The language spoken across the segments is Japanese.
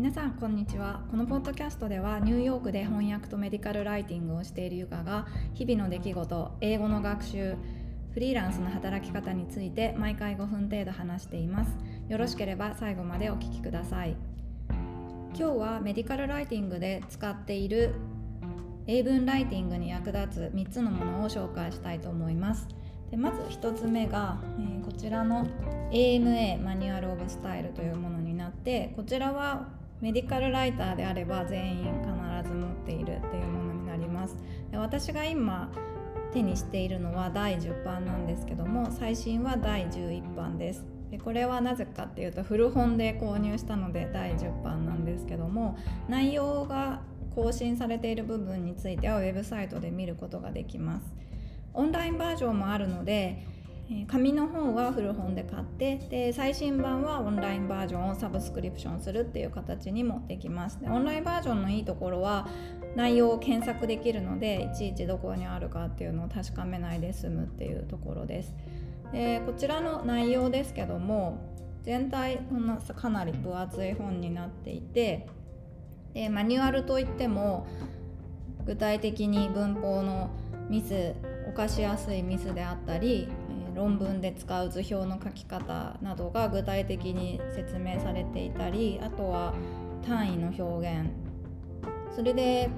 皆さんこんにちは。このポッドキャストではニューヨークで翻訳とメディカルライティングをしているゆかが日々の出来事英語の学習フリーランスの働き方について毎回5分程度話しています。よろしければ最後までお聞きください。今日はメディカルライティングで使っている英文ライティングに役立つ3つのものを紹介したいと思います。でまず1つ目が、えー、こちらの AMA マニュアル・オブ・スタイルというものになってこちらはメディカルライターであれば全員必ず持っているっていうものになります。で私が今手にしているのは第10版なんですけども最新は第11版です。でこれはなぜかっていうと古本で購入したので第10版なんですけども内容が更新されている部分についてはウェブサイトで見ることができます。オンラインバージョンもあるので紙の本は古本で買ってで最新版はオンラインバージョンをサブスクリプションするっていう形にもできます。でオンラインバージョンのいいところは内容を検索できるのでいちいちどこにあるかっていうのを確かめないで済むっていうところです。でこちらの内容ですけども全体こんなかなり分厚い本になっていてでマニュアルといっても具体的に文法のミス犯しやすいミスであったり論文で使う図表の書き方などが具体的に説明されていたりあとは単位の表現。それで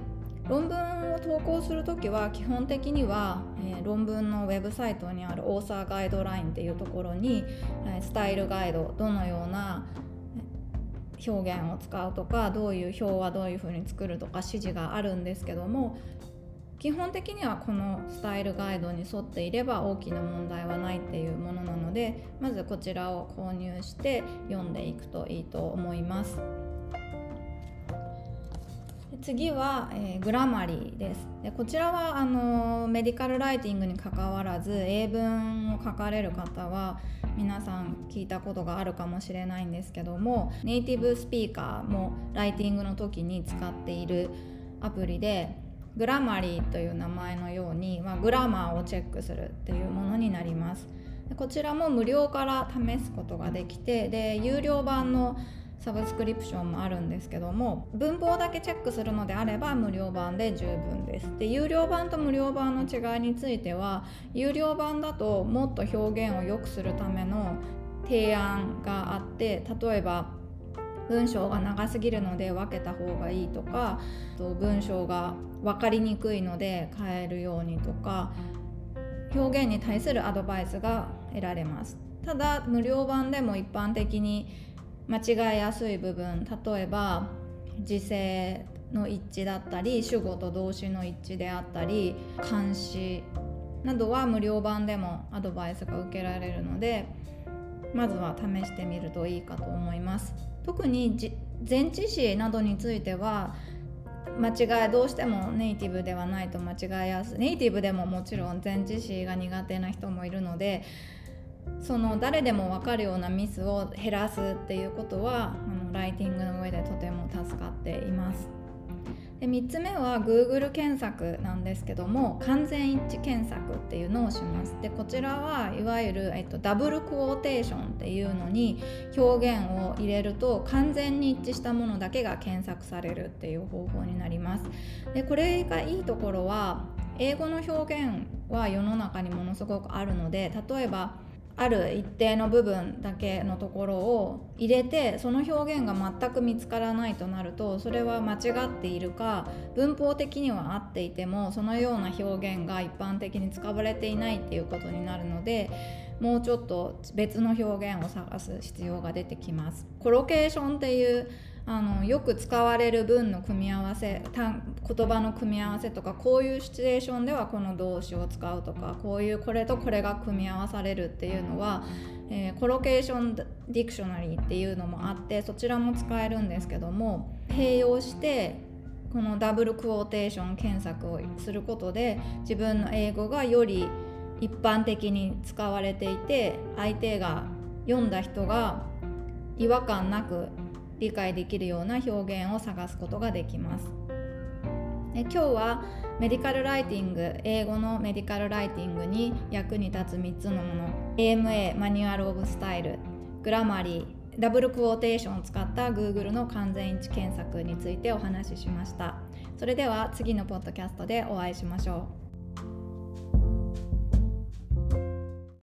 論文を投稿する時は基本的には、えー、論文のウェブサイトにあるオーサーガイドラインっていうところに、えー、スタイルガイドどのような表現を使うとかどういう表はどういうふうに作るとか指示があるんですけども基本的にはこのスタイルガイドに沿っていれば大きな問題はないっていうものなのでまずこちらを購入して読んでいくといいと思います。次は、えー、グラマリーですでこちらはあのメディカルライティングにかかわらず英文を書かれる方は皆さん聞いたことがあるかもしれないんですけどもネイティブスピーカーもライティングの時に使っているアプリでグラマリーという名前のように、まあ、グラマーをチェックするっていうものになります。こちらも無料から試すことができてで有料版のサブスクリプションもあるんですけども文法だけチェックするのであれば無料版で十分です。で有料版と無料版の違いについては有料版だともっと表現を良くするための提案があって例えば文章が長すぎるので分けた方がいいとか文章が分かりにくいので変えるようにとか表現に対するアドバイスが得られます。ただ無料版でも一般的に間違いやすい部分例えば時制の一致だったり主語と動詞の一致であったり監視などは無料版でもアドバイスが受けられるのでまずは試してみるといいかと思います特に前置詞などについては間違いどうしてもネイティブではないと間違いやすいネイティブでももちろん前置詞が苦手な人もいるのでその誰でも分かるようなミスを減らすっていうことはあのライティングの上でとても助かっています。で3つ目は Google 検索なんですけども完全一致検索っていうのをします。でこちらはいわゆる、えっと、ダブルクォーテーションっていうのに表現を入れると完全に一致したものだけが検索されるっていう方法になります。でこれがいいところは英語の表現は世の中にものすごくあるので例えばある一定の部分だけのところを入れてその表現が全く見つからないとなるとそれは間違っているか文法的には合っていてもそのような表現が一般的に使われていないっていうことになるのでもうちょっと別の表現を探す必要が出てきます。コロケーションっていうあのよく使われる文の組み合わせ言葉の組み合わせとかこういうシチュエーションではこの動詞を使うとかこういうこれとこれが組み合わされるっていうのは、えー、コロケーションディクショナリーっていうのもあってそちらも使えるんですけども併用してこのダブルクォーテーション検索をすることで自分の英語がより一般的に使われていて相手が読んだ人が違和感なく理解できるような表現を探すことができます。今日はメディカルライティング英語のメディカルライティングに役に立つ3つのもの AMA マニュアル・オブ・スタイルグラマリーダブルクォーテーションを使った Google の完全一致検索についてお話ししましたそれでは次のポッドキャストでお会いしましょう